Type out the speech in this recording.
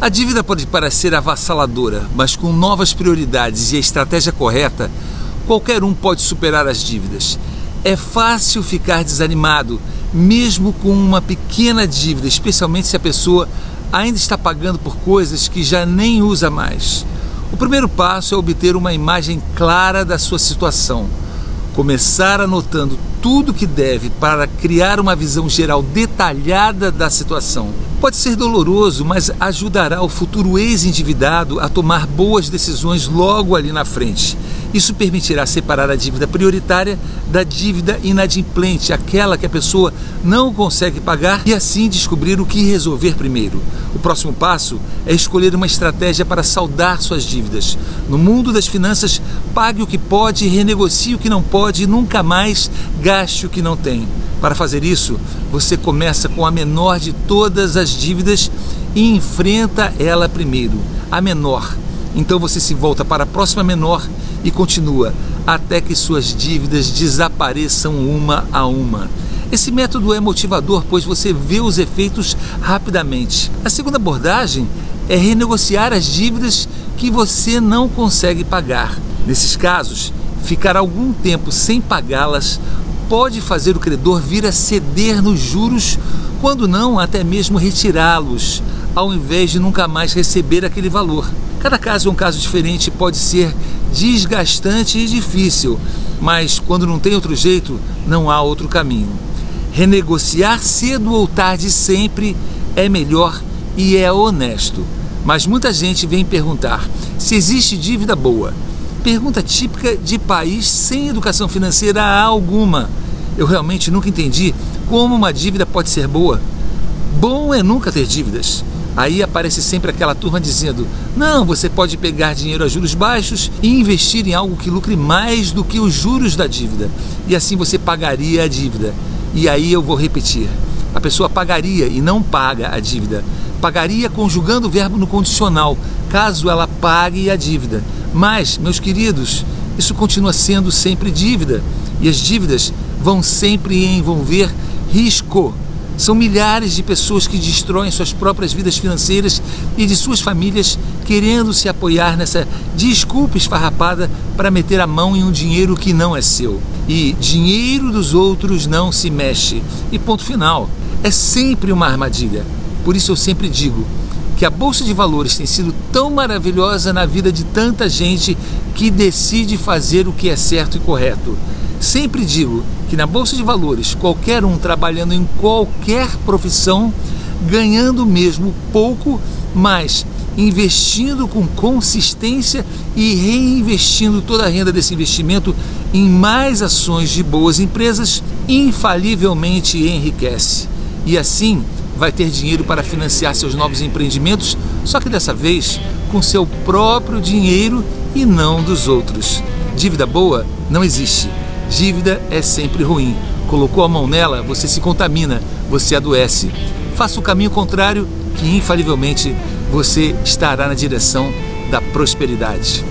A dívida pode parecer avassaladora, mas com novas prioridades e a estratégia correta, qualquer um pode superar as dívidas. É fácil ficar desanimado, mesmo com uma pequena dívida, especialmente se a pessoa ainda está pagando por coisas que já nem usa mais. O primeiro passo é obter uma imagem clara da sua situação. Começar anotando tudo que deve para criar uma visão geral detalhada da situação. Pode ser doloroso, mas ajudará o futuro ex-endividado a tomar boas decisões logo ali na frente. Isso permitirá separar a dívida prioritária da dívida inadimplente, aquela que a pessoa não consegue pagar, e assim descobrir o que resolver primeiro. O próximo passo é escolher uma estratégia para saldar suas dívidas. No mundo das finanças, pague o que pode, renegocie o que não pode e nunca mais gaste o que não tem. Para fazer isso, você começa com a menor de todas as dívidas e enfrenta ela primeiro, a menor. Então você se volta para a próxima menor e continua até que suas dívidas desapareçam uma a uma. Esse método é motivador, pois você vê os efeitos rapidamente. A segunda abordagem é renegociar as dívidas que você não consegue pagar. Nesses casos, ficar algum tempo sem pagá-las pode fazer o credor vir a ceder nos juros, quando não até mesmo retirá-los, ao invés de nunca mais receber aquele valor. Cada caso é um caso diferente, pode ser desgastante e difícil, mas quando não tem outro jeito, não há outro caminho. Renegociar cedo ou tarde sempre é melhor e é honesto. Mas muita gente vem perguntar se existe dívida boa. Pergunta típica de país sem educação financeira alguma. Eu realmente nunca entendi como uma dívida pode ser boa. Bom é nunca ter dívidas. Aí aparece sempre aquela turma dizendo: não, você pode pegar dinheiro a juros baixos e investir em algo que lucre mais do que os juros da dívida. E assim você pagaria a dívida. E aí eu vou repetir: a pessoa pagaria e não paga a dívida. Pagaria conjugando o verbo no condicional, caso ela pague a dívida. Mas, meus queridos, isso continua sendo sempre dívida. E as dívidas vão sempre envolver risco. São milhares de pessoas que destroem suas próprias vidas financeiras e de suas famílias querendo se apoiar nessa desculpa esfarrapada para meter a mão em um dinheiro que não é seu. E dinheiro dos outros não se mexe. E ponto final. É sempre uma armadilha. Por isso eu sempre digo que a bolsa de valores tem sido tão maravilhosa na vida de tanta gente que decide fazer o que é certo e correto. Sempre digo que na bolsa de valores, qualquer um trabalhando em qualquer profissão, ganhando mesmo pouco, mas investindo com consistência e reinvestindo toda a renda desse investimento em mais ações de boas empresas, infalivelmente enriquece. E assim vai ter dinheiro para financiar seus novos empreendimentos, só que dessa vez com seu próprio dinheiro e não dos outros. Dívida boa não existe. Dívida é sempre ruim. Colocou a mão nela, você se contamina, você adoece. Faça o caminho contrário, que infalivelmente você estará na direção da prosperidade.